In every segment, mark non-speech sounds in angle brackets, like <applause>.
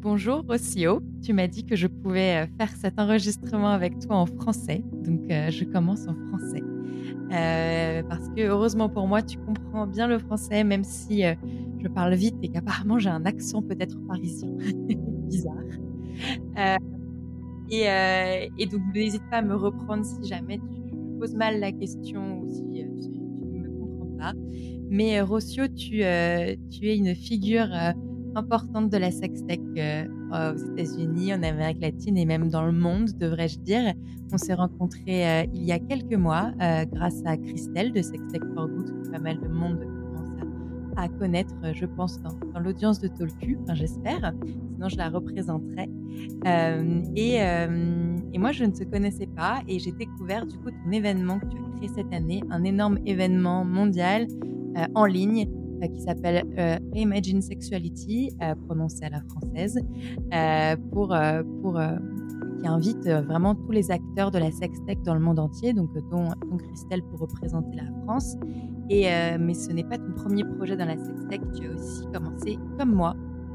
Bonjour Rocio, tu m'as dit que je pouvais euh, faire cet enregistrement avec toi en français, donc euh, je commence en français. Euh, parce que heureusement pour moi, tu comprends bien le français, même si je parle vite et qu'apparemment j'ai un accent peut-être parisien <laughs> bizarre. Et, donc n'hésite pas à me reprendre si jamais tu poses mal la question ou si tu, ne me comprends pas. Mais tu, tu es une figure importante de la sextech euh, aux États-Unis, en Amérique latine et même dans le monde, devrais-je dire. On s'est rencontrés euh, il y a quelques mois euh, grâce à Christelle de Sextech for Good, que pas mal de monde commence à, connaître, je pense, dans, l'audience de Tolku, j'espère, sinon je la représenterai. Et, et, moi, je ne te connaissais pas et j'ai découvert du coup ton événement que tu as créé cette année, un énorme événement mondial en ligne euh, qui s'appelle euh, Reimagine Sexuality, euh, prononcé à la française, pour, pour, qui invite vraiment tous les acteurs de la sextech dans le monde entier, donc dont, Christelle pour représenter la France. Et, mais ce n'est pas ton premier projet dans la sextech, tu as aussi commencé, comme moi,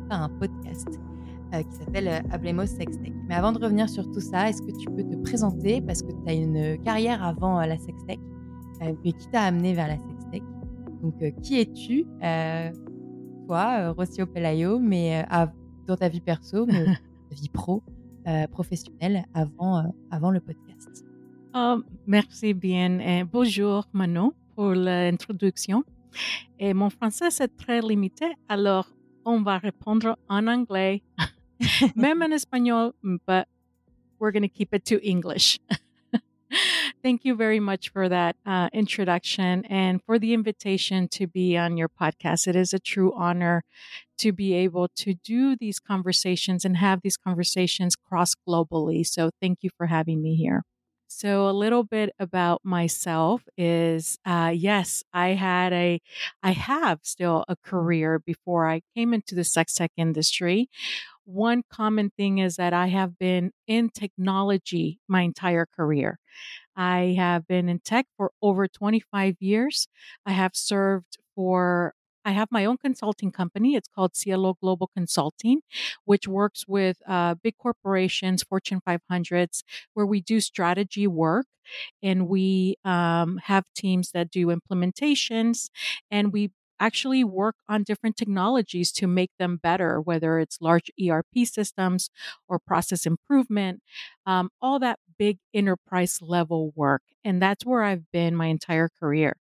par un podcast qui s'appelle Ablemos Sextech. Mais avant de revenir sur tout ça, est-ce que tu peux te présenter? Parce que tu as une carrière avant la sextech, mais qui t'a amené vers la sextech? Donc, euh, qui es-tu, euh, toi, euh, Rocio Pelayo, mais dans ta vie perso, mais <laughs> ta vie pro, professionnelle, avant, avant le podcast oh, Merci bien. Et bonjour, Manon, pour l'introduction. Et mon français, c'est très limité, alors on va répondre en anglais, <laughs> même en espagnol, but we're going to keep it to English. <laughs> Thank you very much for that uh, introduction and for the invitation to be on your podcast. It is a true honor to be able to do these conversations and have these conversations cross globally. So thank you for having me here. So a little bit about myself is uh, yes, I had a, I have still a career before I came into the sex tech industry. One common thing is that I have been in technology my entire career. I have been in tech for over 25 years. I have served for I have my own consulting company. It's called Cielo Global Consulting, which works with uh, big corporations, Fortune 500s, where we do strategy work and we um, have teams that do implementations and we actually work on different technologies to make them better, whether it's large ERP systems or process improvement, um, all that big enterprise level work. And that's where I've been my entire career.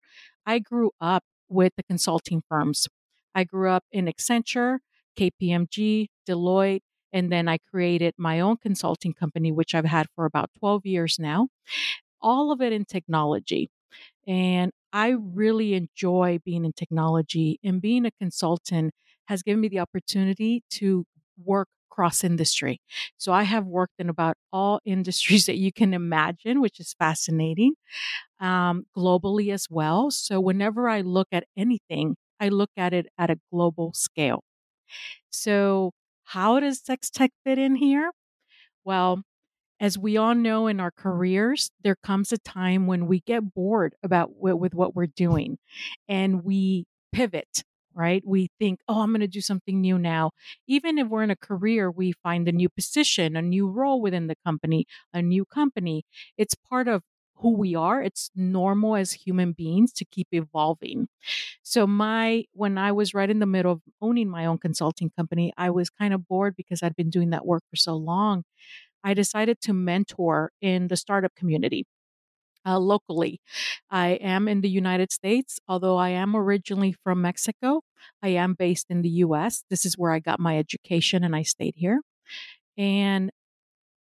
I grew up with the consulting firms. I grew up in Accenture, KPMG, Deloitte, and then I created my own consulting company, which I've had for about 12 years now. All of it in technology. And I really enjoy being in technology and being a consultant has given me the opportunity to work cross industry. So I have worked in about all <laughs> industries that you can imagine, which is fascinating, um, globally as well. So whenever I look at anything, I look at it at a global scale. So how does sex tech fit in here? Well, as we all know in our careers, there comes a time when we get bored about with what we're doing and we pivot, right? We think, oh, I'm going to do something new now. Even if we're in a career, we find a new position, a new role within the company, a new company. It's part of who we are. It's normal as human beings to keep evolving. So my when I was right in the middle of owning my own consulting company, I was kind of bored because I'd been doing that work for so long. I decided to mentor in the startup community. Uh, locally. I am in the United States, although I am originally from Mexico. I am based in the US. This is where I got my education and I stayed here. And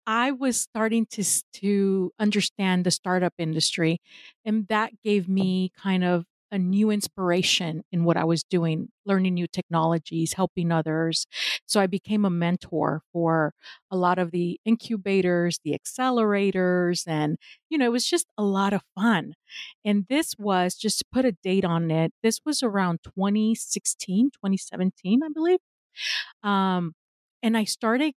I was starting to to understand the startup industry and that gave me kind of a new inspiration in what I was doing, learning new technologies, helping others. So I became a mentor for a lot of the incubators, the accelerators, and, you know, it was just a lot of fun. And this was, just to put a date on it, this was around 2016, 2017, I believe. Um, and I started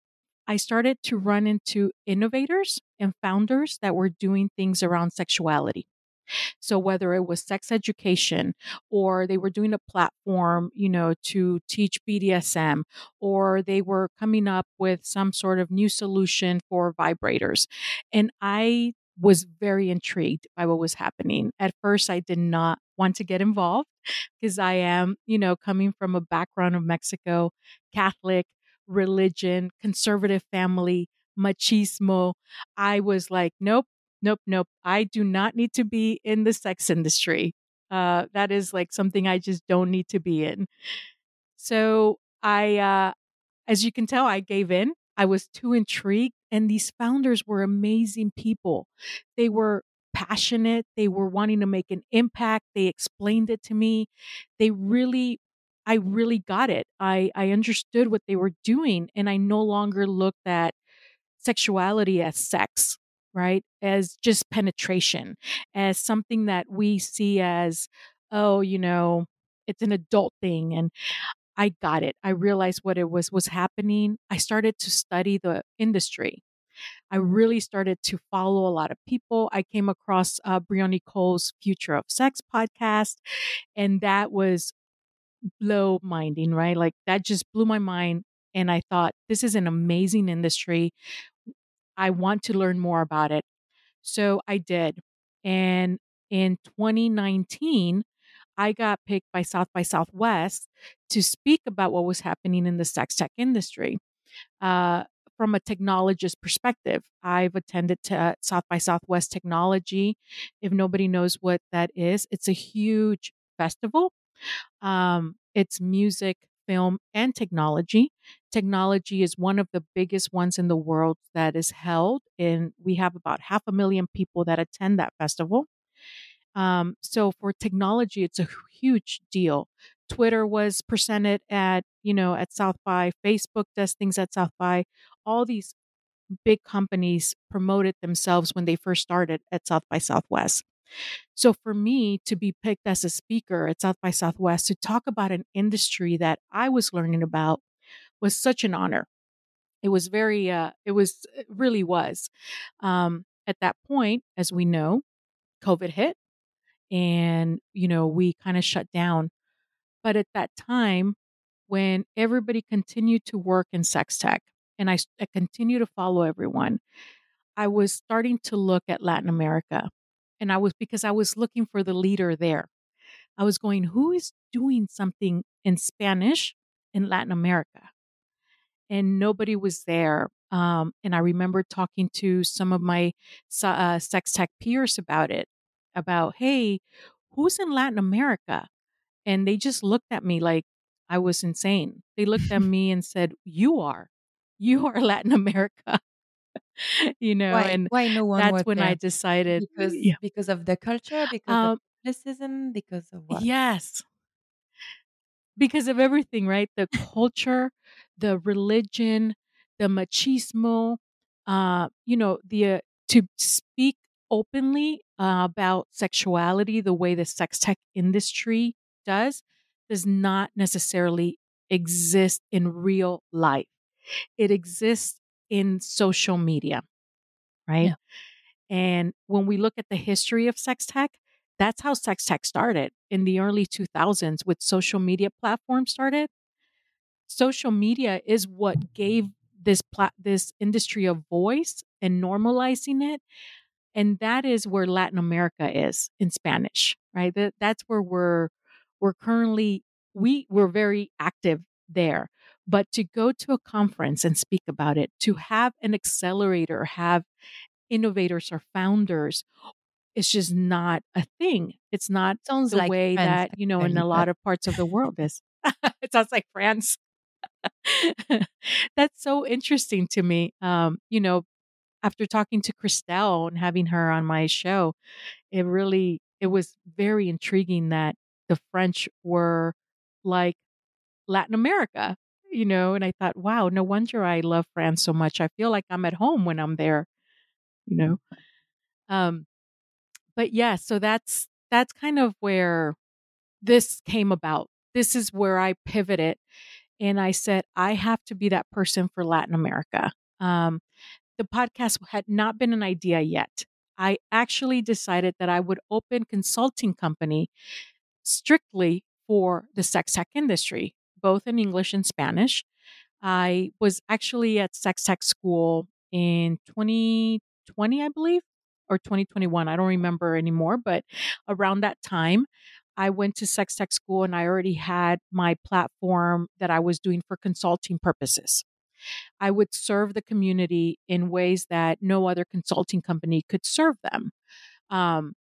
I started to run into innovators and founders that were doing things around sexuality. So whether it was sex education or they were doing a platform, you know, to teach BDSM or they were coming up with some sort of new solution for vibrators. And I was very intrigued by what was happening. At first, I did not want to get involved because I am, you know, coming from a background of Mexico, Catholic, religion, conservative family, machismo. I was like, nope, nope, nope. I do not need to be in the sex industry. Uh, that is like something I just don't need to be in. So I, uh, as you can tell, I gave in. I was too intrigued. And these founders were amazing people. They were passionate. They were wanting to make an impact. They explained it to me. They really, I really got it. I, I understood what they were doing. And I no longer looked at sexuality as sex, right? As just penetration, as something that we see as, oh, you know, it's an adult thing. And I got it. I realized what it was was happening. I started to study the industry. I really started to follow a lot of people. I came across uh, Bryony Cole's Future of Sex podcast, and that was blow minding, right? Like that just blew my mind. And I thought, this is an amazing industry. I want to learn more about it. So I did. And in 2019, I got picked by South by Southwest to speak about what was happening in the sex tech industry. Uh, from a technologist perspective, I've attended to South by Southwest Technology. If nobody knows what that is, it's a huge festival. Um, it's music, film, and technology. Technology is one of the biggest ones in the world that is held, and we have about half a million people that attend that festival. Um, so for technology, it's a huge deal. Twitter was presented at, you know, at South by. Facebook does things at South by. All these big companies promoted themselves when they first started at South by Southwest. So for me to be picked as a speaker at South by Southwest to talk about an industry that I was learning about was such an honor. It was very, uh, it was, it really was. Um, at that point, as we know, COVID hit and, you know, we kind of shut down. But at that time, when everybody continued to work in sex tech and I, I continue to follow everyone, I was starting to look at Latin America. And I was because I was looking for the leader there. I was going, who is doing something in Spanish in Latin America? And nobody was there. Um, and I remember talking to some of my uh, sex tech peers about it about, hey, who's in Latin America? And they just looked at me like I was insane. They looked at <laughs> me and said, You are. You are <laughs> Latin America. <laughs> you know, Why? and Why no one that's when I decided, Because yeah, because of the culture, because of um, Catholicism, because of what? yes, because of everything, right? The culture, the religion, the machismo, uh, you know, the uh, to speak openly uh, about sexuality the way the sex tech industry does does not necessarily exist in real life. It exists in social media, right? Yeah. And when we look at the history of sex tech, that's how sex tech started in the early 2000s with social media platforms started. Social media is what gave this plat- this industry a voice and normalizing it and that is where Latin America is in Spanish, right? That, that's where we're we're currently we we're very active there. But to go to a conference and speak about it, to have an accelerator, have innovators or founders, it's just not a thing. It's not Sounds the like way friends, that, you know, in a lot of parts of the world is. <laughs> it sounds like France. <laughs> That's so interesting to me. Um, you know, after talking to Christelle and having her on my show, it really it was very intriguing that the French were like Latin America, you know, and I thought, wow, no wonder I love France so much. I feel like I'm at home when I'm there, you know. Um but yeah, so that's that's kind of where this came about. This is where I pivoted and I said I have to be that person for Latin America. Um the podcast had not been an idea yet. I actually decided that I would open consulting company strictly for the sex tech industry, both in English and Spanish. I was actually at sex tech school in 2020, I believe, or 2021. I don't remember anymore, but around that time, I went to sex tech school and I already had my platform that I was doing for consulting purposes. I would serve the community in ways that no other consulting company could serve them. Um,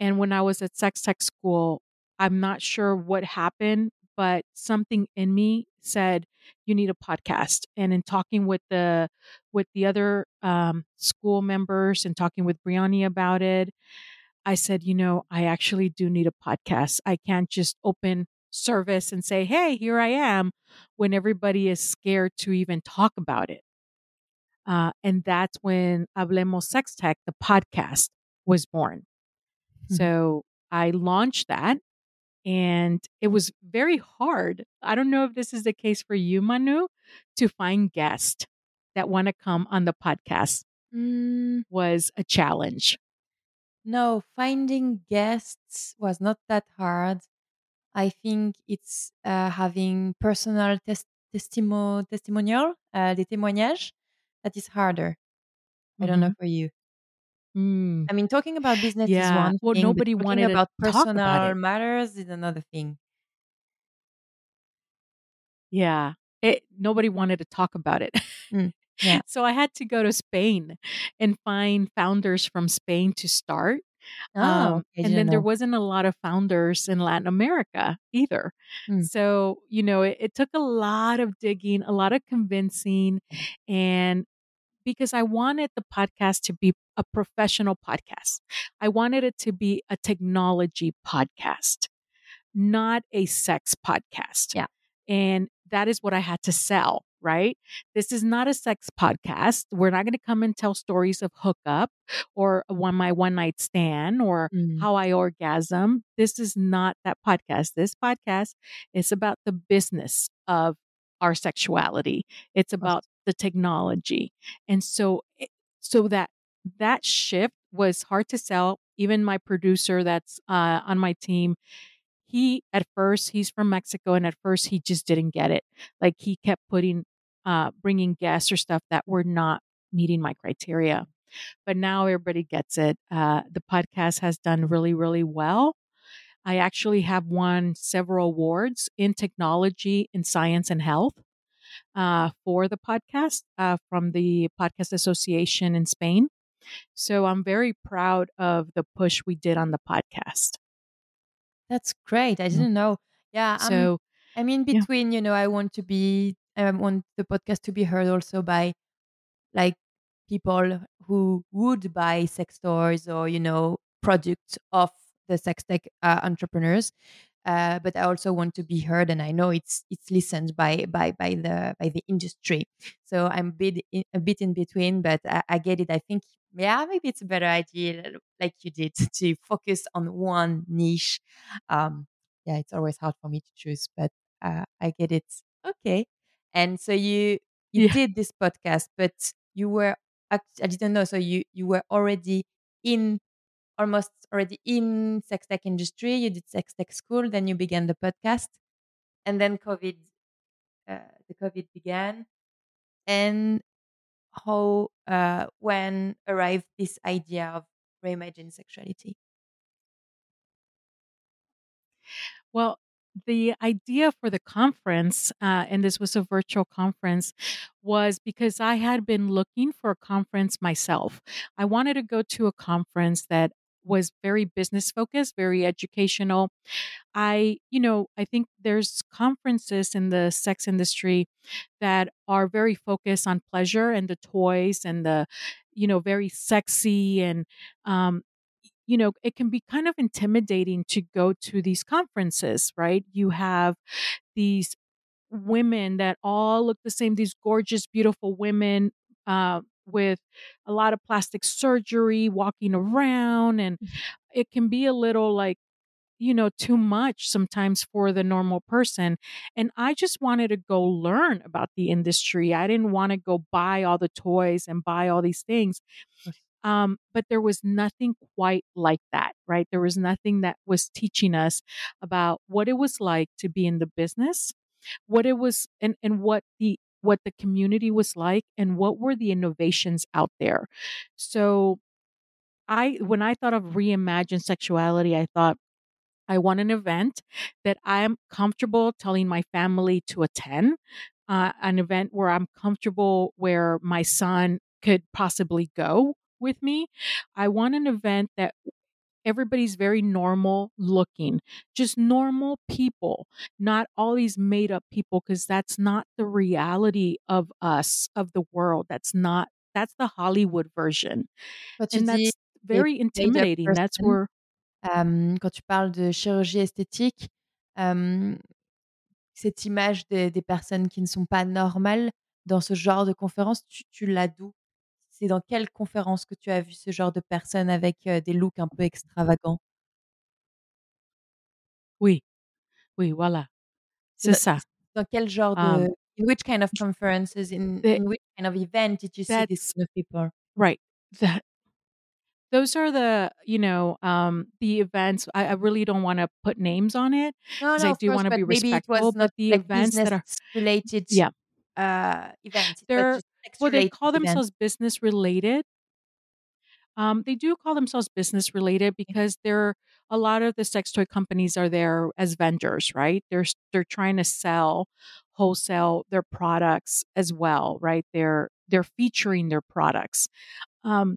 and when I was at sex tech school, I'm not sure what happened, but something in me said you need a podcast. And in talking with the with the other um, school members and talking with Bryony about it, I said, you know, I actually do need a podcast. I can't just open service and say, hey, here I am, when everybody is scared to even talk about it. Uh, and that's when Hablemos Sex Tech, the podcast, was born. Mm-hmm. So I launched that and it was very hard. I don't know if this is the case for you, Manu, to find guests that want to come on the podcast mm. was a challenge. No, finding guests was not that hard. I think it's uh, having personal tes- testimo- testimonial, uh, des témoignages, that is harder. Mm-hmm. I don't know mm-hmm. for you. Mm. I mean, talking about business yeah. is one well, thing. nobody wanted about personal about matters is another thing. Yeah, it, nobody wanted to talk about it. Mm. <laughs> Yeah. so I had to go to Spain and find founders from Spain to start. Oh, um, and then know. there wasn't a lot of founders in Latin America either. Mm. So, you know, it, it took a lot of digging, a lot of convincing, and because I wanted the podcast to be a professional podcast. I wanted it to be a technology podcast, not a sex podcast. Yeah. And that is what I had to sell, right? This is not a sex podcast. We're not going to come and tell stories of hookup or one my one night stand or mm. how I orgasm. This is not that podcast. This podcast is about the business of our sexuality. It's about the technology. And so eh, so that that shift was hard to sell. Even my producer that's uh, on my team, he at first he's from Mexico, and at first he just didn't get it. Like he kept putting, uh, bringing guests or stuff that were not meeting my criteria. But now everybody gets it. Uh, the podcast has done really, really well. I actually have won several awards in technology, in science, and health uh, for the podcast uh, from the Podcast Association in Spain. So I'm very proud of the push we did on the podcast. That's great. I mm. didn't know. Yeah. So I'm, I'm in between, yeah. you know, I want to be, I want the podcast to be heard also by like people who would buy sex toys or, you know, products of the sex tech uh, entrepreneurs. Uh, but I also want to be heard, and I know it's it's listened by by by the by the industry. So I'm a bit in, a bit in between, but I, I get it. I think yeah, maybe it's a better idea, like you did, <laughs> to focus on one niche. Um, yeah, it's always hard for me to choose, but uh, I get it. Okay, and so you you yeah. did this podcast, but you were I didn't know. So you you were already in almost already in sex tech industry. You did sex tech school, then you began the podcast, and then COVID, uh, the COVID began, and how uh, when arrived this idea of reimagining sexuality? Well, the idea for the conference, uh, and this was a virtual conference, was because I had been looking for a conference myself. I wanted to go to a conference that was very business focused, very educational. I, you know, I think there's conferences in the sex industry that are very focused on pleasure and the toys and the, you know, very sexy and, um, you know, it can be kind of intimidating to go to these conferences, right? You have these women that all look the same, these gorgeous, beautiful women, uh, with a lot of plastic surgery, walking around, and mm. it can be a little like, you know, too much sometimes for the normal person. And I just wanted to go learn about the industry. I didn't want to go buy all the toys and buy all these things. Um, but there was nothing quite like that, right? There was nothing that was teaching us about what it was like to be in the business, what it was, and, and what the what the community was like and what were the innovations out there. So I when I thought of reimagine sexuality, I thought I want an event that I'm comfortable telling my family to attend, uh, an event where I'm comfortable where my son could possibly go with me. I want an event that everybody's very normal looking, just normal people, not all these made up people, because that's not the reality of us, of the world. That's not, that's the Hollywood version. Quand And that's very intimidating. That's where, hem, quand tu parles de chirurgie esthétique, hem, cette image des des personnes qui ne sont pas normales dans ce genre de conférence, tu tu l'as d'où? C'est dans quelle conférence que tu as vu ce genre de personnes avec, heu, des looks un peu extravagants? oui, oui, voilà, C'est dans ça. dans quel genre de Um, in which kind of conferences, in the, in which kind of event did you see that's kind of people? right. That those are the you know um the events i, I really don't want to put names on it No, because no, i do want to be maybe it respectful was but not the like events that are related, yeah uh, event. It was they're just sex well they call event. themselves business related um they do call themselves business related because they're a lot of the sex toy companies are there as vendors right they're they're trying to sell wholesale their products as well right they're they're featuring their products um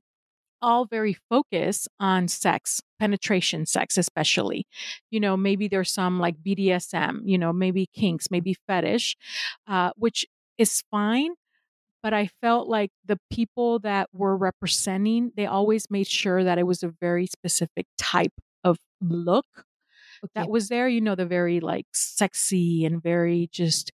all very focused on sex, penetration sex, especially. You know, maybe there's some like BDSM, you know, maybe kinks, maybe fetish, uh, which is fine. But I felt like the people that were representing, they always made sure that it was a very specific type of look OK. that was there, you know, the very like sexy and very just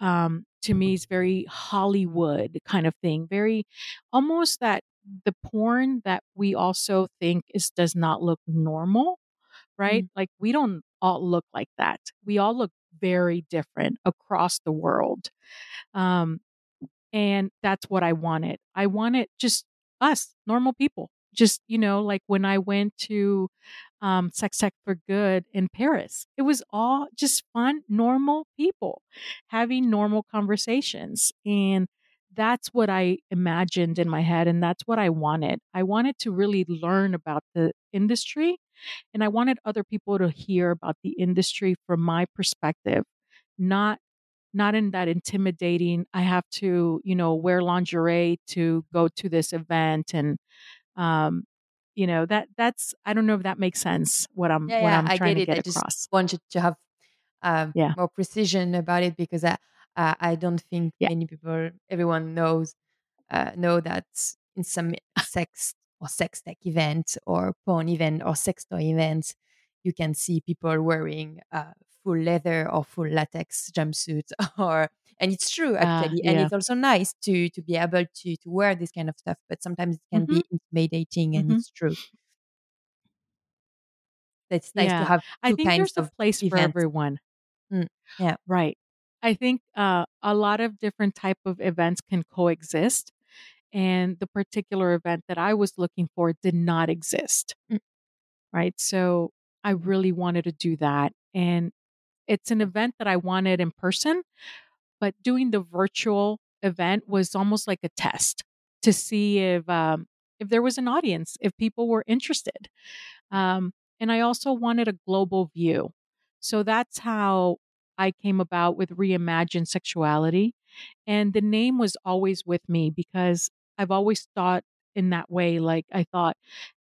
um to me is very Hollywood kind of thing. Very almost that the porn that we also think is does not look normal, right? Mmh. Like we don't all look like that. We all look very different across the world. Um and that's what I wanted. I wanted just us, normal people. Just, you know, like when I went to um, Sex Tech for Good in Paris, it was all just fun, normal people having normal conversations. And that's what I imagined in my head. And that's what I wanted. I wanted to really learn about the industry. And I wanted other people to hear about the industry from my perspective, not not in that intimidating i have to you know wear lingerie to go to this event and um you know that that's i don't know if that makes sense what i'm Yeah, what yeah, i'm I trying get to it. get I just wanted to have um, yeah more precision about it because I uh, I don't think yeah many people, everyone knows uh, know that in some sex or sex tech event or porn event or sex toy events, you can see people wearing uh, full leather or full latex jumpsuit <laughs> or and it's true uh actually and it's also nice to to be able to to wear this kind of stuff but sometimes it can hmm be intimidating and hmm it's true. It's nice to yeah. have i think kinds there's a place for everyone. Mm, yeah. Right. I think uh a lot of different type of events can coexist and the particular event that i was looking for did not exist. Mm, right? So i really wanted to do that and it's an event that I wanted in person, but doing the virtual event was almost like a test to see if um, if there was an audience, if people were interested. Um, and I also wanted a global view, so that's how I came about with reimagine sexuality. And the name was always with me because I've always thought in that way. Like I thought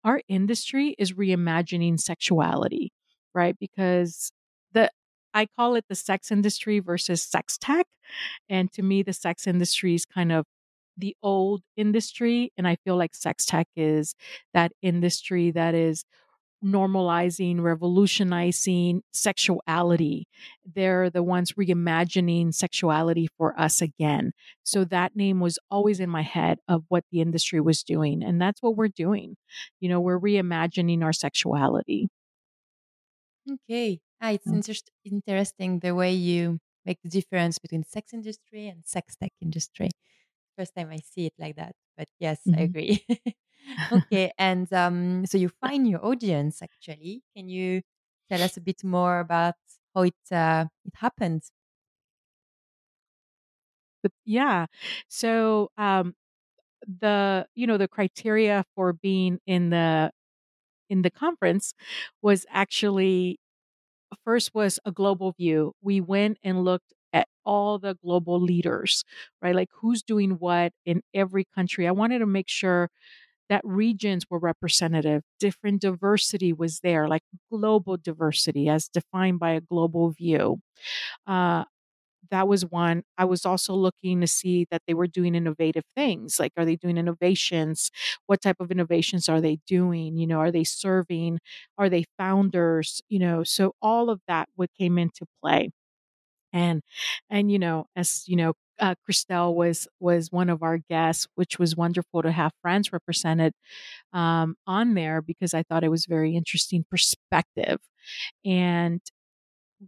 our industry is reimagining sexuality, right? Because the I call it the sex industry versus sex tech. And to me, the sex industry is kind of the old industry. And I feel like sex tech is that industry that is normalizing, revolutionizing sexuality. They're the ones reimagining sexuality for us again. So that name was always in my head of what the industry was doing. And that's what we're doing. You know, we're reimagining our sexuality. Okay ah, it's Mm. interest- interesting the way you make the difference between sex industry and sex tech industry first time i see it like that but yes i Mhm. agree <laughs> okay, and um, so you find your audience actually. Can you tell us a bit more about how it uh, it happened? But yeah, so um, the you know the criteria for being in the in the conference was actually first was a global view. We went and looked at all the global leaders, right? Like who's doing what in every country. I wanted to make sure that regions were representative, different diversity was there, like global diversity as defined by a global view. Uh, that was one. I was also looking to see that they were doing innovative things. Like, are they doing innovations? What type of innovations are they doing? You know, are they serving? Are they founders? You know, so all of that what came into play. And, and, you know, as you know, uh, Christelle was was one of our guests, which was wonderful to have France represented um, on there because I thought it was very interesting perspective. And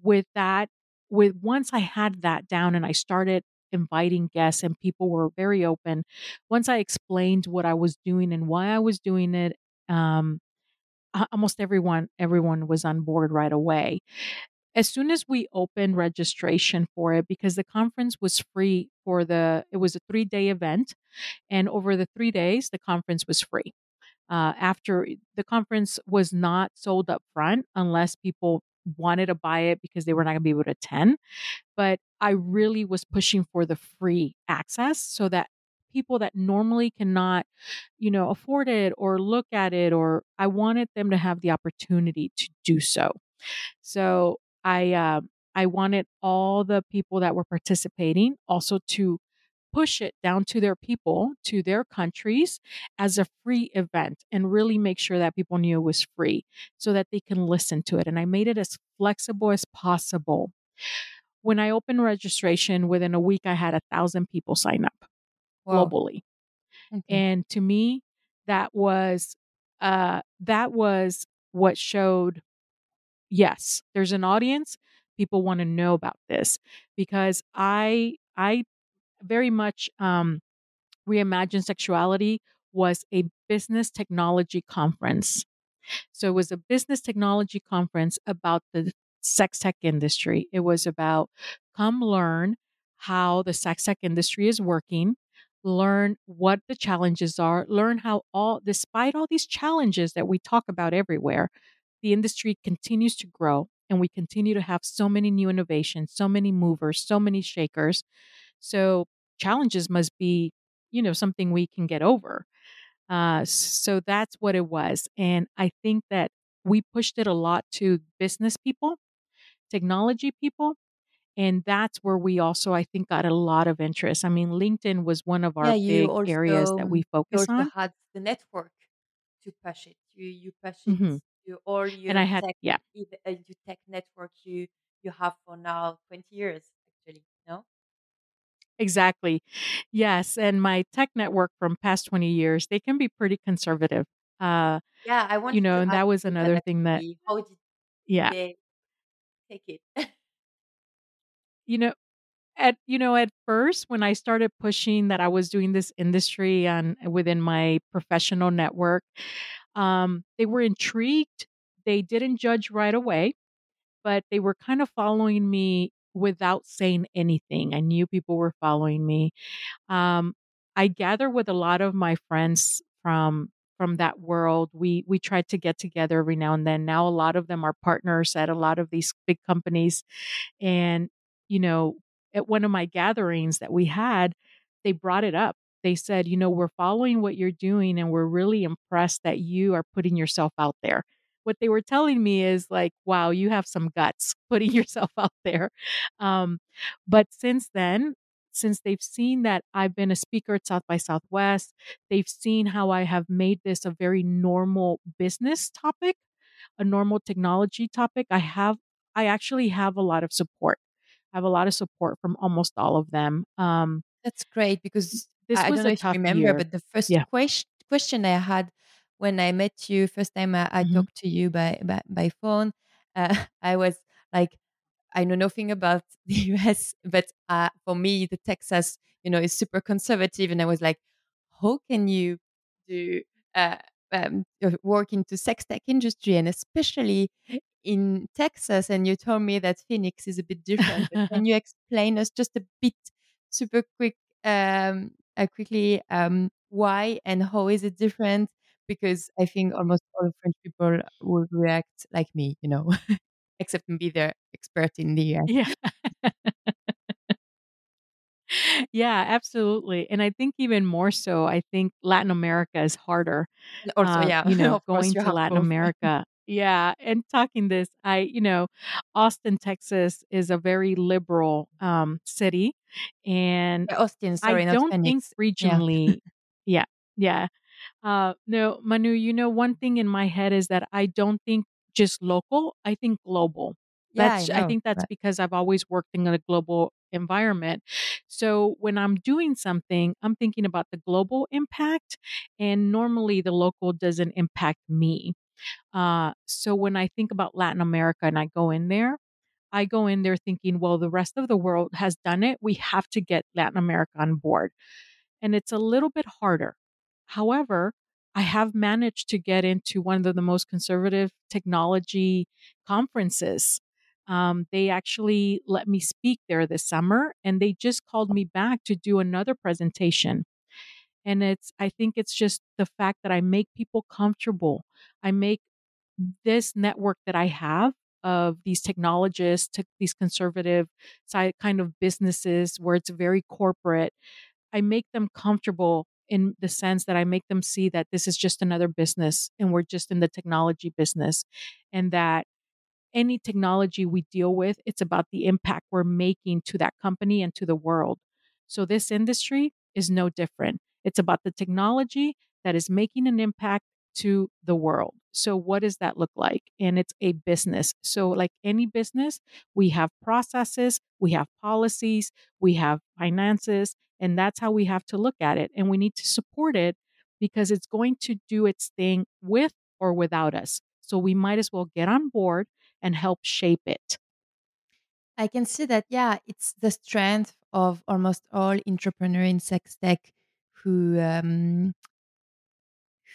with that, with once I had that down and I started inviting guests and people were very open, once I explained what I was doing and why I was doing it, um, almost everyone everyone was on board right away. As soon as we opened registration for it because the conference was free for the it was a three day event and over the three days the conference was free. Uh, after the conference was not sold up front unless people wanted to buy it because they were not going to be able to attend but i really was pushing for the free access so that people that normally cannot you know afford it or look at it or i wanted them to have the opportunity to do so. So I uh, I wanted all the people that were participating also to push it down to their people, to their countries as a free event and really make sure that people knew it was free so that they can listen to it. And I made it as flexible as possible. When I opened registration, within a week, I had a thousand people sign up wow. globally. Okay. And to me, that was uh, that was what showed yes, there's an audience. People want to know about this because I I very much um, reimagine sexuality was a business technology conference. So it was a business technology conference about the sex tech industry. It was about come learn how the sex tech industry is working, learn what the challenges are, learn how all despite all these challenges that we talk about everywhere, the industry continues to grow and we continue to have so many new innovations, so many movers, so many shakers. So challenges must be, you know, something we can get over. Uh, so that's what it was. And I think that we pushed it a lot to business people, technology people. And that's where we also, I think, got a lot of interest. I mean, LinkedIn was one of our yeah, big areas that we focus you on. had the network to push it. You you push it mm-hmm you or you and I had tech, yeah uh, you tech network you you have for now 20 years actually no exactly. Yes and my tech network from past 20 years they can be pretty conservative uh yeah i want you know and that was another that thing that how did yeah. take it. <laughs> You know at you know at first when i started pushing that i was doing this industry and within my professional network um, they were intrigued. They didn't judge right away, but they were kind of following me without saying anything. I knew people were following me. Um, I gather with a lot of my friends from from that world. We we tried to get together every now and then. Now a lot of them are partners at a lot of these big companies, and you know, at one of my gatherings that we had, they brought it up they said, you know, we're following what you're doing and we're really impressed that you are putting yourself out there. What they were telling me is like, wow, you have some guts <laughs> putting yourself out there. Um, but since then, since they've seen that I've been a speaker at South by Southwest, they've seen how I have made this a very normal business topic, a normal technology topic. I have, I actually have a lot of support. I have a lot of support from almost all of them. Um, That's great because this I, was don't know if you remember, year. but the first yeah. question question I had when I met you first time I, I mm-hmm. talked to you by by, by phone, uh, <laughs> I was like, I know nothing about <laughs> the US, but uh, for me, the Texas, you know, is super conservative, and I was like, how can you do uh, um, work into sex tech industry and especially in Texas. And you told me that Phoenix is a bit different. can <laughs> you explain us just a bit, super quick, um, uh, quickly, um, why and how is it different? Because I think almost all French people would react like me, you know, <laughs> except maybe they're expert in the US. Yeah. <laughs> Yeah, absolutely, and I think even more so, I think Latin America is harder, Also, uh, yeah, you <laughs> know, going to Latin both. America Yeah, and talking this, I you know, Austin, Texas is a very liberal, um, city, and Yeah, Austin, I sorry, not don't think Phoenix. Yeah. regionally Yeah, yeah. Uh, no, Manu, you know, one thing in my head is that I don't think just local, I think global. Yeah, I That's I think that's but because I've always worked in a global environment. So when I'm doing something, I'm thinking about the global impact, and normally the local doesn't impact me. Uh, so when I think about Latin America and I go in there, I go in there thinking, well, the rest of the world has done it. We have to get Latin America on board. And it's a little bit harder. However, I have managed to get into one of the most conservative technology conferences. Um, they actually let me speak there this summer and they just called me back to do another presentation. And it's, I think it's just the fact that I make people comfortable. I make this network that I have of these technologists, these conservative side kind of businesses where it's very corporate, I make them comfortable in the sense that I make them see that this is just another business and we're just in the technology business and that any technology we deal with, it's about the impact we're making to that company and to the world. So this industry is no different. It's about the technology that is making an impact to the world. So what does that look like? And it's a business. So like any business, we have processes, we have policies, we have finances, and that's how we have to look at it. And we need to support it because it's going to do its thing with or without us. So we might as well get on board and help shape it. I can see that, yeah, it's the strength of almost all entrepreneur in sex tech who um,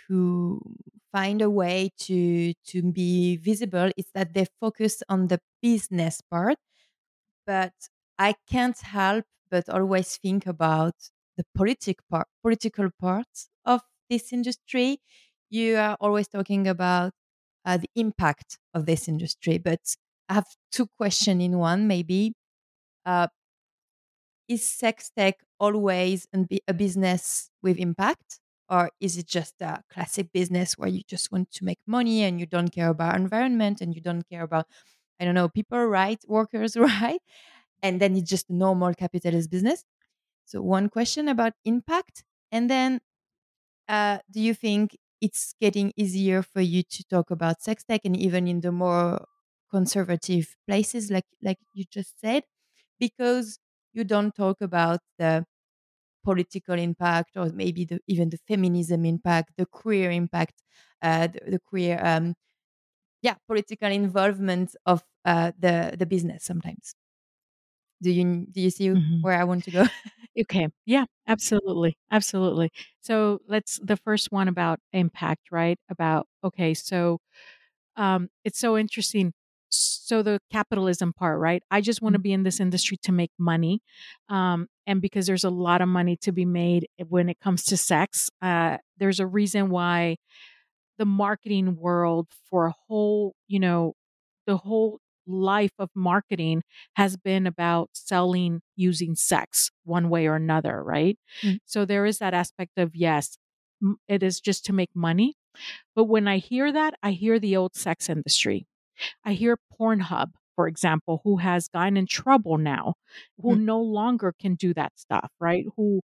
who find a way to to be visible. is that they focus on the business part, but I can't help but always think about the politic part, political parts of this industry. You are always talking about uh, the impact of this industry, but I have two questions in one. Maybe uh, is sex tech always a business with impact, or is it just a classic business where you just want to make money and you don't care about environment and you don't care about I don't know people right, workers <laughs> right, and then it's just a normal capitalist business? So one question about impact, and then uh, do you think it's getting easier for you to talk about sex tech and even in the more conservative places like like you just said? Because you don't talk about the political impact or maybe the, even the feminism impact the queer impact uh, the, the queer um, yeah political involvement of uh, the the business sometimes do you do you see Mhm. where i want to go Okay. Yeah, absolutely. Absolutely. So let's the first one about impact, right? About okay, so um it's so interesting. So the capitalism part, right? I just want to be in this industry to make money. Um and because there's a lot of money to be made when it comes to sex. Uh there's a reason why the marketing world for a whole, you know, the whole life of marketing has been about selling using sex one way or another, right? Mm. So there is that aspect of yes, it is just to make money. But when I hear that, I hear the old sex industry. I hear Pornhub, for example, who has gotten in trouble now, who Mm. no longer can do that stuff, right? Who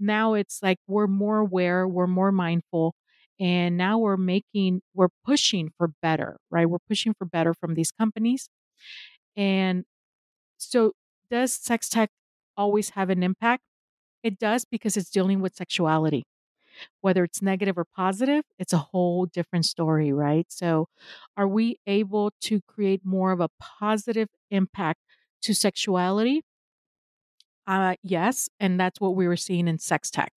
now it's like we're more aware, we're more mindful, and now we're making, we're pushing for better, right? We're pushing for better from these companies. And so, does sex tech always have an impact? It does because it's dealing with sexuality. Whether it's negative or positive, it's a whole different story, right? So, are we able to create more of a positive impact to sexuality? Uh, yes, and that's what we were seeing in sex tech.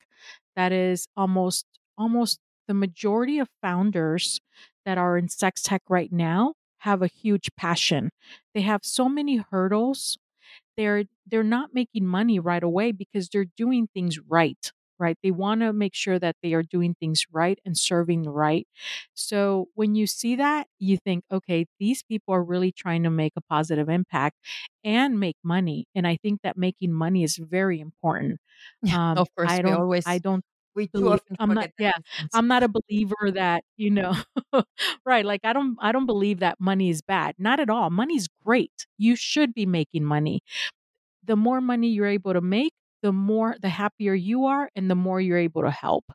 That is almost almost the majority of founders that are in sex tech right now have a huge passion. They have so many hurdles. They're they're not making money right away because they're doing things right right? They want to make sure that they are doing things right and serving right. So when you see that, you think, okay, these people are really trying to make a positive impact and make money. And I think that making money is very important. <laughs> Um, of course, I don't, always, I don't we too often I'm not yeah I'm not a believer that you know <laughs> right like I don't I don't believe that money is bad not at all money's great you should be making money the more money you're able to make the more the happier you are and the more you're able to help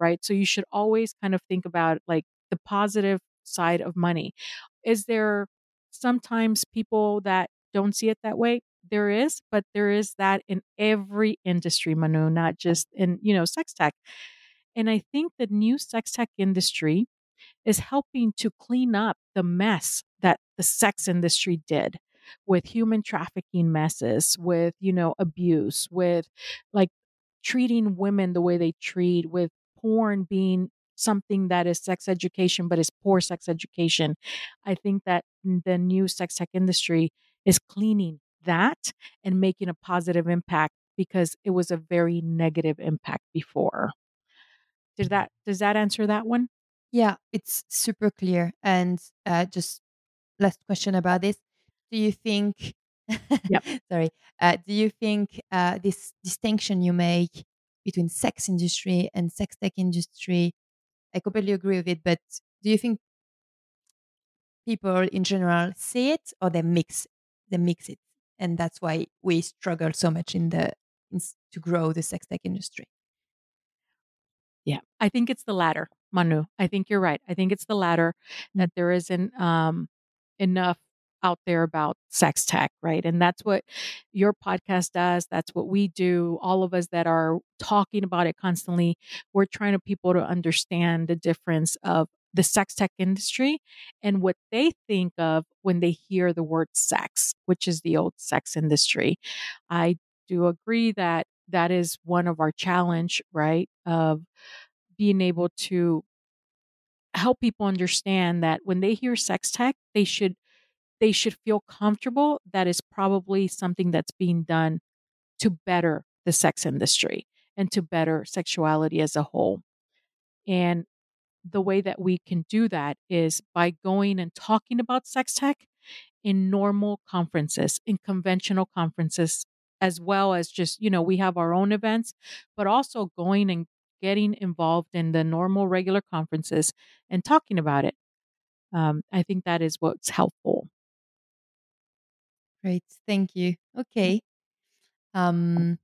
right? So you should always kind of think about like the positive side of money. Is there sometimes people that don't see it that way? There is but there is that in every industry manu not just in you know sex tech. And i think the new sex tech industry is helping to clean up the mess that the sex industry did with human trafficking messes, with, you know, abuse, with like treating women the way they treat, with porn being something that is sex education, but is poor sex education. I think that the new sex tech industry is cleaning that and making a positive impact because it was a very negative impact before. Did that does that answer that one? Yeah, it's super clear. And uh, just last question about this: do you think yep. <laughs> sorry uh, do you think uh, this distinction you make between sex industry and sex tech industry i completely agree with it but do you think people in general see it or they mix they mix it? And that's why we struggle so much in the in, to grow the sex tech industry. Yeah i think it's the latter manu. I think you're right. I think it's the latter that there isn't um, enough out there about sex tech, right? And that's what your podcast does. That's what we do. All of us that are talking about it constantly, we're trying to people to understand the difference of the sex tech industry and what they think of when they hear the word sex, which is the old sex industry. I do agree that that is one of our challenge, right? Of being able to help people understand that when they hear sex tech, they should they should feel comfortable that is probably something that's being done to better the sex industry and to better sexuality as a whole. And the way that we can do that is by going and talking about sex tech in normal conferences, in conventional conferences, as well as just, you know, we have our own events, but also going and getting involved in the normal, regular conferences and talking about it. Um, I think that is what's helpful. Great. Thank you. Mm. Okay. Um,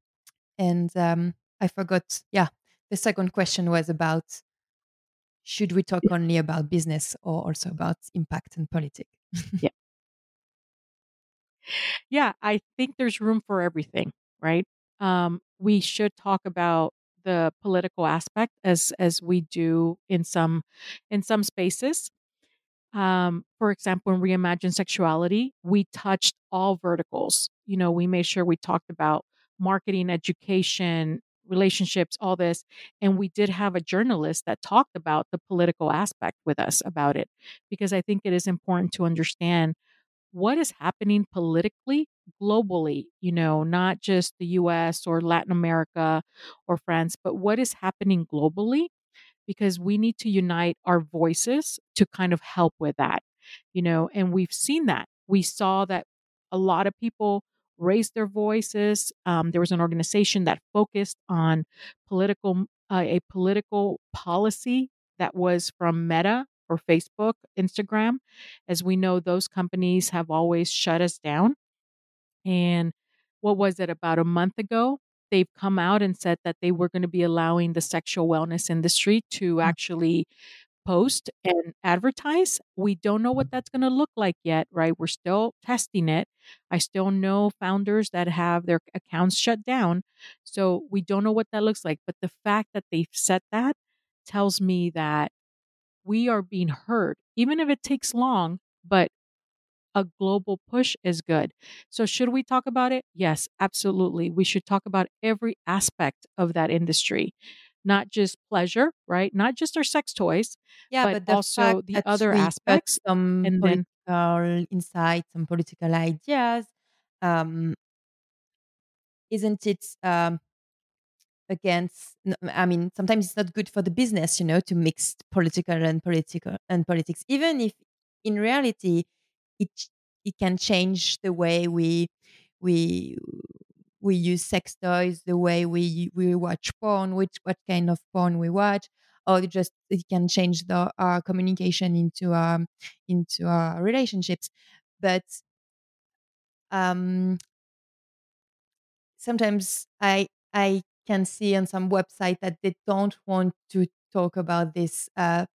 and um, I forgot. Yeah. The second question was about should we talk only about business or also about impact and politics? <laughs> yeah. Yeah. I think there's room for everything, right? Um, we should talk about the political aspect as as we do in some in some spaces um, for example, in Reimagine Sexuality, we touched all verticals. You know, we made sure we talked about marketing, education, relationships, all this. And we did have a journalist that talked about the political aspect with us about it, because I think it is important to understand what is happening politically globally, you know, not just the US or Latin America or France, but what is happening globally because we need to unite our voices to kind of help with that, you know, and we've seen that. We saw that a lot of people raised their voices. Um, there was an organization that focused on political, uh, a political policy that was from Meta or Facebook, Instagram. As we know, those companies have always shut us down. And what was it about a month ago? They've come out and said that they were going to be allowing the sexual wellness industry to mm. actually post and advertise. We don't know what that's going to look like yet, right? We're still testing it. I still know founders that have their accounts shut down. So we don't know what that looks like. But the fact that they've said that tells me that we are being heard, even if it takes long, but a global push is good. So, should we talk about it? Yes, absolutely. We should talk about every aspect of that industry not just pleasure, right? Not just our sex toys, Yeah, but but the also the other aspects. some And then political insights, some political ideas, um, isn't it um, against? i mean, sometimes it's not good for the business, you know, to mix political and political and politics, even if in reality it it can change the way we we we use sex toys, the way we we watch porn, which what kind of porn we watch, or it just it can change the our communication into um into our relationships. But um sometimes I I can see on some website that they don't want to talk about this uh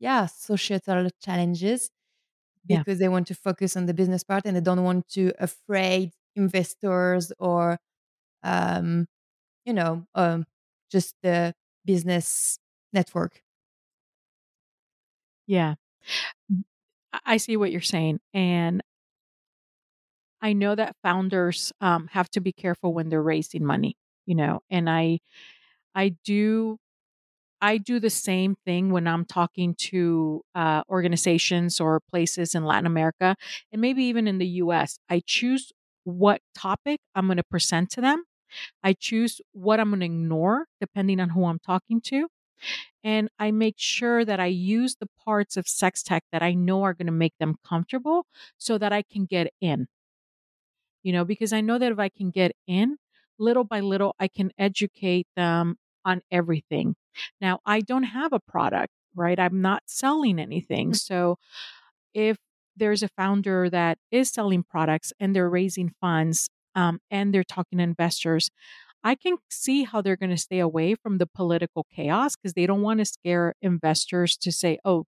yeah societal challenges yeah, because they want to focus on the business part and they don't want to afraid investors or um you know um just the business network yeah. I I see what you're saying. And I know that founders um, have to be careful when they're raising money, you know, and I I do I do the same thing when I'm talking to uh, organizations or places in Latin America and maybe even in the US. I choose what topic I'm going to present to them. I choose what I'm going to ignore depending on who I'm talking to. And I make sure that I use the parts of sex tech that I know are going to make them comfortable so that I can get in you know, because I know that if I can get in little by little, I can educate them on everything. Now, I don't have a product, right? I'm not selling anything. Mm, So if there's a founder that is selling products and they're raising funds um, and they're talking to investors, I can see how they're going to stay away from the political chaos because they don't want to scare investors to say, "Oh,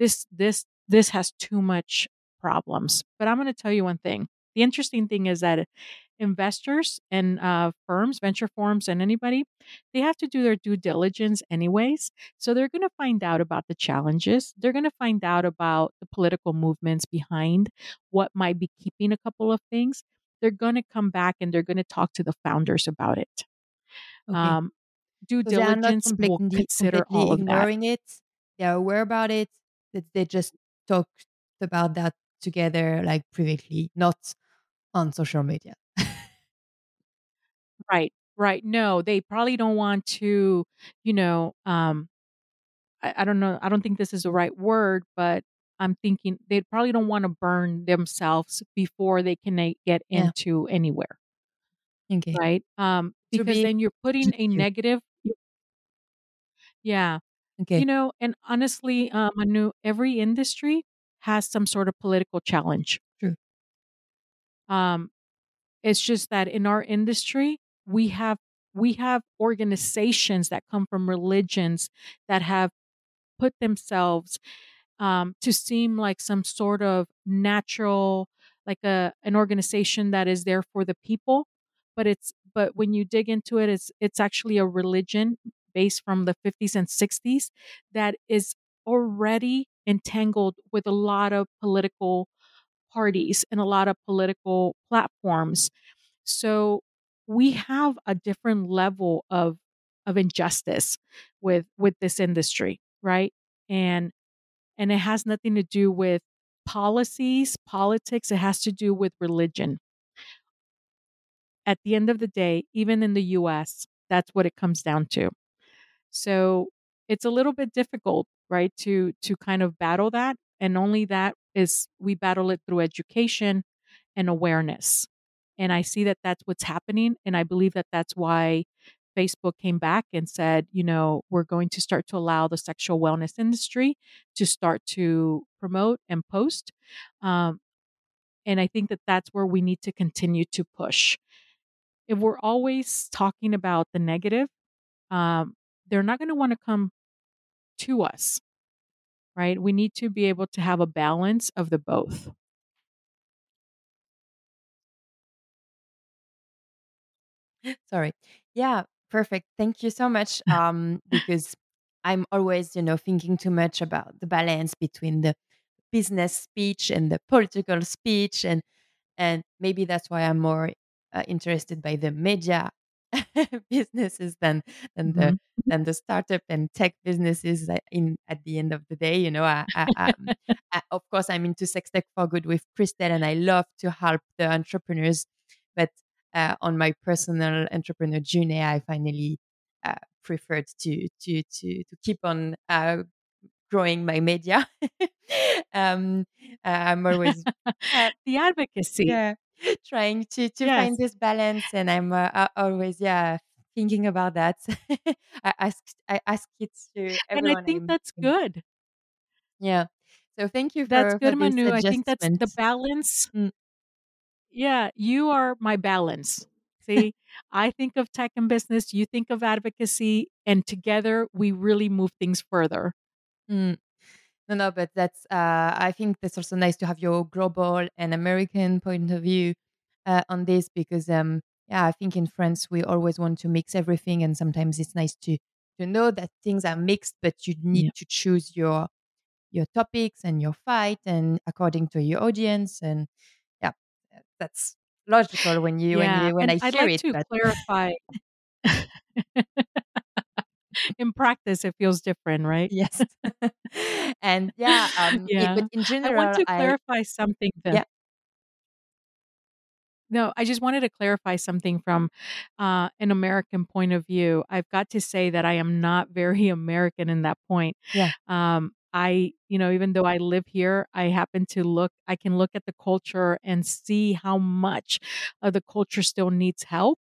this this this has too much problems." But I'm going to tell you one thing. The interesting thing is that investors and uh, firms, venture firms, and anybody, they have to do their due diligence anyways. So they're going to find out about the challenges. They're going to find out about the political movements behind what might be keeping a couple of things they're going to come back and they're going to talk to the founders about it. okay Um, due so they are not diligence will consider all of that. ignoring it they are aware about it that they just talked about that together like privately not on social media Right, right. No, they probably don't want to, you know, um, I, I don't know. I don't think this is the right word, but I'm thinking they probably don't want to burn themselves before they can uh, get yeah into anywhere, okay right? Um, because be then you're putting a negative, yeah, okay you know, and honestly, um, Manu, every industry has some sort of political challenge. true Um, It's just that in our industry, we have we have organizations that come from religions that have put themselves um, to seem like some sort of natural, like a an organization that is there for the people. But it's but when you dig into it, it's it's actually a religion based from the 50s and 60s that is already entangled with a lot of political parties and a lot of political platforms so we have a different level of of injustice with with this industry, right? And and it has nothing to do with policies, politics, it has to do with religion. At the end of the day, even in the US, that's what it comes down to. So it's a little bit difficult, right, to to kind of battle that. And only that is we battle it through education and awareness. And I see that that's what's happening. And I believe that that's why Facebook came back and said, you know, we're going to start to allow the sexual wellness industry to start to promote and post. Um, and I think that that's where we need to continue to push. If we're always talking about the negative, um, they're not going to want to come to us, right? We need to be able to have a balance of the both. Sorry. Yeah, perfect. Thank you so much. <laughs> Um, because I'm always, you know, thinking too much about the balance between the business speech and the political speech, and and maybe that's why I'm more uh, interested by the media <laughs> businesses than than the Mhm. than the startup and tech businesses in at the end of the day. You know, I, I, um, I, of course, I'm into sex tech for good with Christelle, and I love to help the entrepreneurs. But uh, on my personal entrepreneur journey, I finally uh, preferred to to to to keep on uh, growing my media. <laughs> um, uh, I'm always <laughs> uh, the advocacy. yeah trying to to Yes. find this balance, and I'm uh, always yeah thinking about that. <laughs> I ask I ask it to And I think I'm that's good. yeah. So thank you That's for for good, Manu. I think that's the balance. Mm. Yeah, you are my balance. See, <laughs> I think of tech and business, you think of advocacy, and together we really move things further. Mm. No, no, but that's. Uh, I think that's also nice to have your global and American point of view uh, on this because, um, yeah, I think in France we always want to mix everything, and sometimes it's nice to to know that things are mixed, but you need Yeah. to choose your your topics and your fight, and according to your audience, and that's logical when you when Yeah, you when and I I'd hear like it. to But clarify <laughs> in practice it feels different, right? yes, <laughs> and yeah, um, it, but Yeah. in I want general, to I clarify something though. yeah No, I just wanted to clarify something from uh, an American point of view. I've got to say that I am not very <laughs> American in that point. yeah Um, I, you know, even though I live here, I happen to look, I can look at the culture and see how much of the culture still needs help.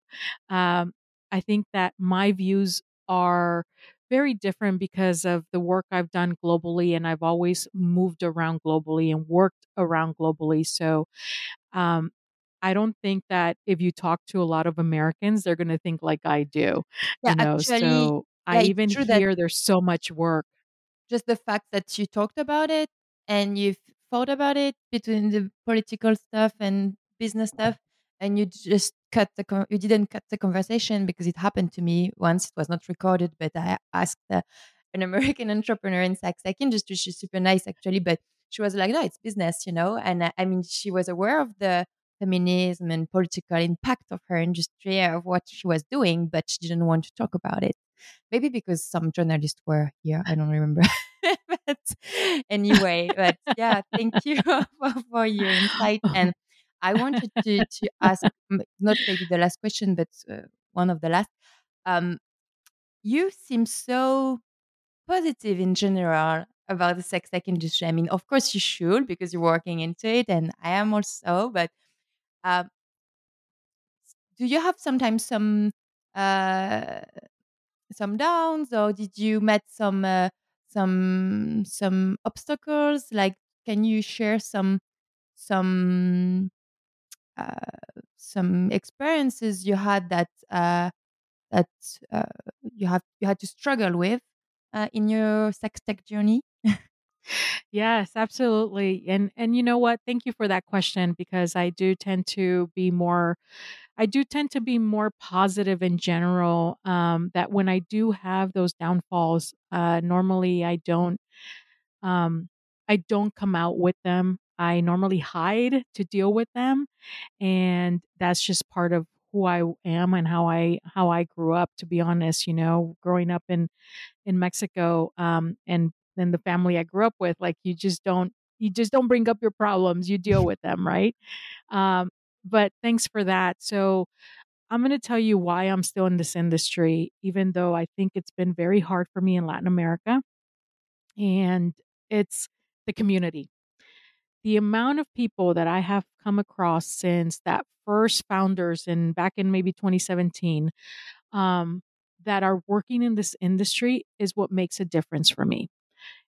Um, I think that my views are very different because of the work I've done globally, and I've always moved around globally and worked around globally. So, um, I don't think that if you talk to a lot of Americans, they're gonna think like I do, yeah you know? actually So, I yeah even true that hear there's so much work. Just the fact that you talked about it and you've thought about it between the political stuff and business stuff and you just cut the con- you didn't cut the conversation because it happened to me once it was not recorded but i asked uh, an american <laughs> entrepreneur in sex tech industry she's super nice actually but she was like no it's business you know and uh, i mean she was aware of the feminism and political impact of her industry of what she was doing but she didn't want to talk about it. Maybe because some journalists were here i don't remember. <laughs> But anyway but yeah thank you <laughs> for, for your insight. And i wanted to to ask not maybe the last question but uh, one of the last. Um you seem so positive in general about the sex tech industry. I mean of course you should because you're working into it and i am also but um do you have sometimes some uh some downs or did you met some uh, some some obstacles? Like can you share some some uh, some experiences you had that uh, that uh, you have you had to struggle with uh, in your sex tech journey <laughs> Yes, absolutely. And and you know what? Thank you for that question because I do tend to be more I do tend to be more positive in general um that when I do have those downfalls, uh normally I don't um I don't come out with them. I normally hide to deal with them and that's just part of who I am and how I how I grew up to be honest, you know, growing up in in Mexico, um, and then the family I grew up with, like you just don't you just don't bring up your problems, you deal with them, right? Um, but thanks for that. So I'm going to tell you why I'm still in this industry, even though I think it's been very hard for me in Latin America, and it's the community. The amount of people that I have come across since that first founders and back in maybe 2017 um, that are working in this industry is what makes a difference for me.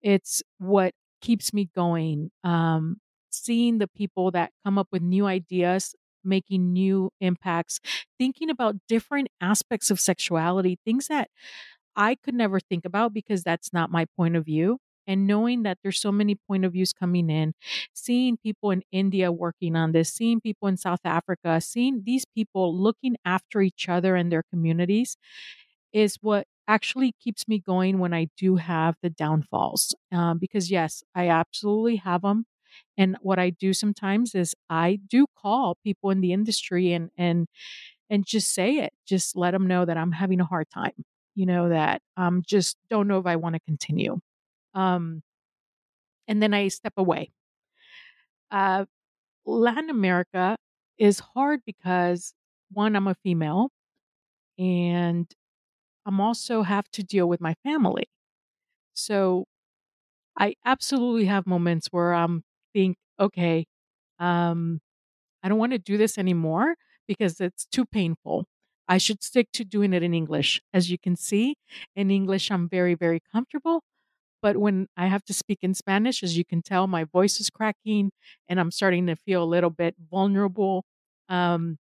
It's what keeps me going. Um, seeing the people that come up with new ideas, making new impacts, thinking about different aspects of sexuality, things that I could never think about because that's not my point of view. And knowing that there's so many point of views coming in, seeing people in India working on this, seeing people in South Africa, seeing these people looking after each other and their communities is what actually keeps me going when I do have the downfalls. Um, because, yes, I absolutely have them. And what I do sometimes is I do call people in the industry and, and and just say it. Just let them know that I'm having a hard time. You know that um just don't know if I want to continue. Um, and then I step away. Uh, Latin America is hard because one, I'm a female, and I'm also have to deal with my family. So I absolutely have moments where I'm think, okay, um, I don't want to do this anymore because it's too painful. I should stick to doing it in English. As you can see, in English, I'm very, very comfortable. But when I have to speak in Spanish, as you can tell, my voice is cracking and I'm starting to feel a little bit vulnerable um,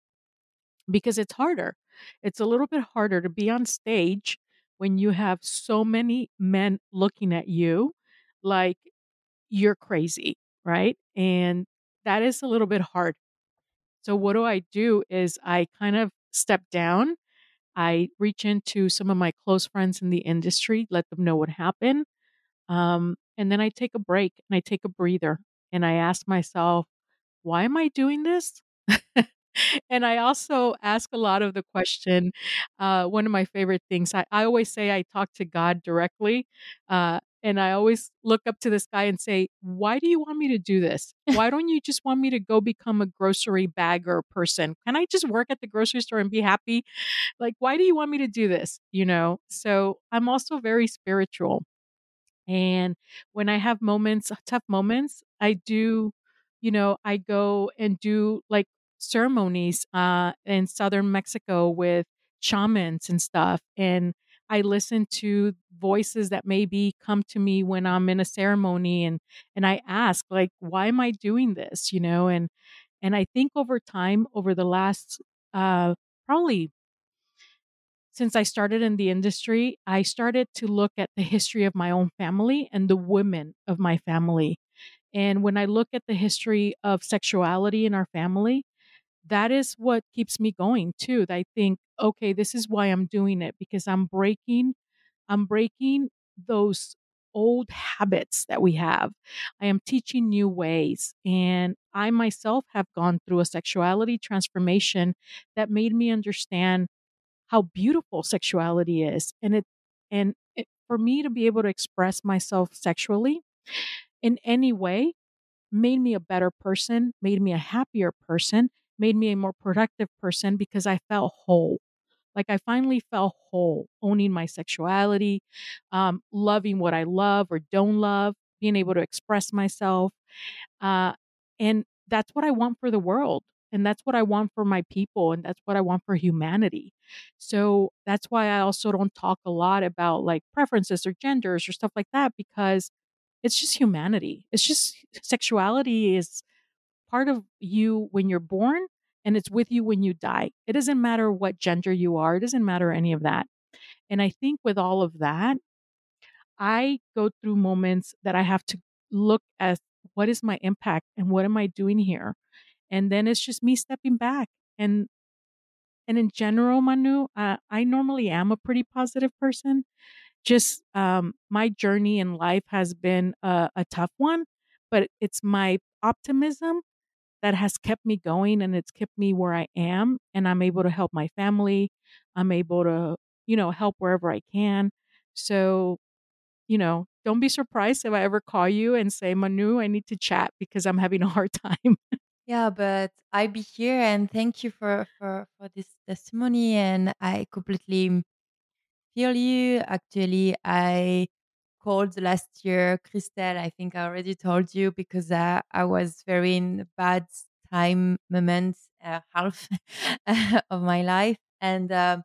because it's harder. It's a little bit harder to be on stage when you have so many men looking at you like you're crazy, right? And that is a little bit hard. So, what do I do is I kind of step down. I reach into some of my close friends in the industry, let them know what happened. Um, and then I take a break and I take a breather and I ask myself, why am I doing this? <laughs> and I also ask a lot of the question. Uh, one of my favorite things, I, I always say I talk to God directly. Uh, and I always look up to the sky and say, Why do you want me to do this? Why don't you just want me to go become a grocery bagger person? Can I just work at the grocery store and be happy? Like, why do you want me to do this? You know? So I'm also very spiritual. And when I have moments, tough moments, I do, you know, I go and do like ceremonies uh, in southern Mexico with shamans and stuff. And I listen to voices that maybe come to me when I'm in a ceremony and and I ask like why am I doing this you know and and I think over time over the last uh probably since I started in the industry, I started to look at the history of my own family and the women of my family. And when I look at the history of sexuality in our family, that is what keeps me going too. I think, okay, this is why I'm doing it because I'm breaking, I'm breaking those old habits that we have. I am teaching new ways. And I myself have gone through a sexuality transformation that made me understand how beautiful sexuality is and it and it, for me to be able to express myself sexually in any way made me a better person made me a happier person made me a more productive person because i felt whole like i finally felt whole owning my sexuality um, loving what i love or don't love being able to express myself uh, and that's what i want for the world and that's what I want for my people. And that's what I want for humanity. So that's why I also don't talk a lot about like preferences or genders or stuff like that because it's just humanity. It's just sexuality is part of you when you're born and it's with you when you die. It doesn't matter what gender you are, it doesn't matter any of that. And I think with all of that, I go through moments that I have to look at what is my impact and what am I doing here? and then it's just me stepping back and and in general manu uh, i normally am a pretty positive person just um, my journey in life has been a, a tough one but it's my optimism that has kept me going and it's kept me where i am and i'm able to help my family i'm able to you know help wherever i can so you know don't be surprised if i ever call you and say manu i need to chat because i'm having a hard <laughs> time Yeah, but I be here and thank you for for for this testimony and I completely feel you. Actually, I called last year Christelle. I think I already told you because uh, I was very in bad time moments, uh, <laughs> half of my life, and uh,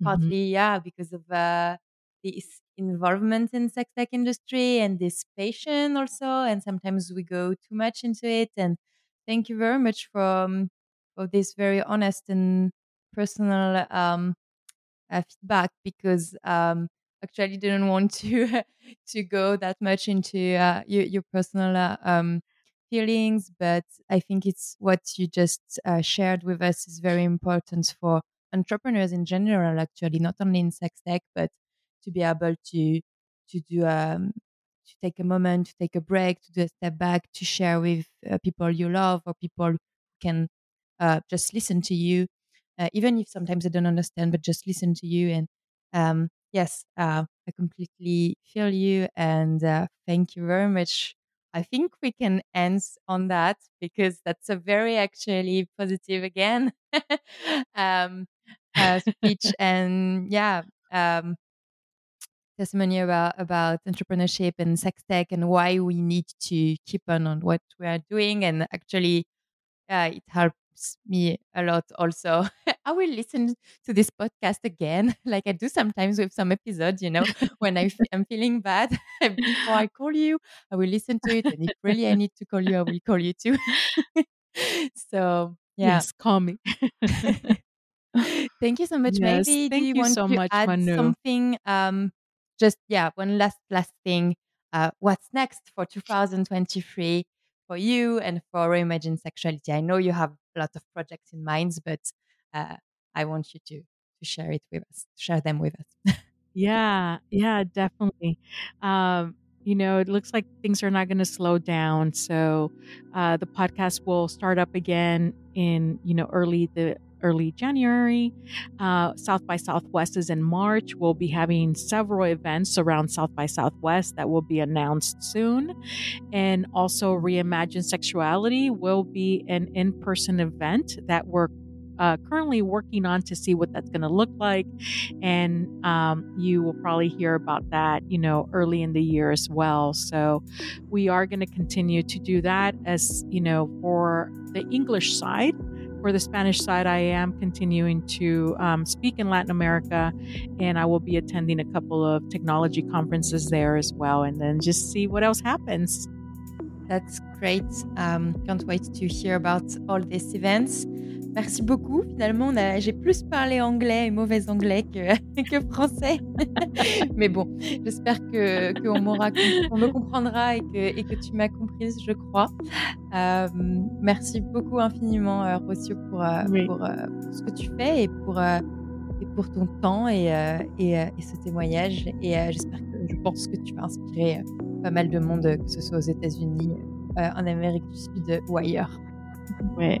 Mhm. partly yeah because of uh, this involvement in sex tech industry and this passion also and sometimes we go too much into it and thank you very much for um, for this very honest and personal um, uh, feedback because um, actually didn't want to <laughs> to go that much into uh, your, your personal uh, um, feelings but i think it's what you just uh, shared with us is very important for entrepreneurs in general actually not only in sex tech but to be able to to do um to take a moment to take a break to do a step back to share with uh, people you love or people who can uh, just listen to you uh, even if sometimes they don't understand, but just listen to you. And um, yes, uh, I completely feel you. And uh, thank you very much. I think we can end on that because that's a very actually positive again <laughs> um, uh, speech. <laughs> and yeah, um, testimony about about entrepreneurship and sex tech and why we need to keep on on what we are doing and actually uh, it helps me a lot also <laughs> i will listen to this podcast again <laughs> like i do sometimes with some episodes you know when I f- i'm feeling bad <laughs> before i call you i will listen to it and if really i need to call you i will call you too <laughs> so yeah Yes, call me. thank you so much Yes, maybe do you you want so to much, add Manu. something um just yeah one last last thing uh what's next for 2023 for you and for Reimagine Sexuality? I know you have a lot of projects in mind, but uh, I want you to to share it with us, share them with us. Yeah, yeah, definitely. Um, you know, it looks like things are not going to slow down. So uh, the podcast will start up again in you know early the early January. Uh, South by Southwest is in March. We'll be having several events around South by Southwest that will be announced soon. And also, Reimagine Sexuality will be an in person event that we're uh, currently working on to see what that's going to look like. And um, you will probably hear about that, you know, early in the year as well. So we are going to continue to do that as, you know, for the English side. For the Spanish side, I am continuing to um, speak in Latin America, and I will be attending a couple of technology conferences there as well, and then just see what else happens. That's great. Um, can't wait to hear about all these events. Merci beaucoup. Finalement, j'ai plus parlé anglais et mauvais anglais que, <laughs> que français. <laughs> Mais bon, j'espère que qu'on m'aura, me comprendra et que, et que tu m'as comprise, je crois. Euh, merci beaucoup infiniment, euh, Rossio, pour, euh, Oui. pour, euh, pour ce que tu fais et pour, et pour ton temps et, et, et ce témoignage. Et j'espère que je pense que tu vas inspirer pas mal de monde, que ce soit aux États-Unis, en Amérique du Sud ou ailleurs. Ouais.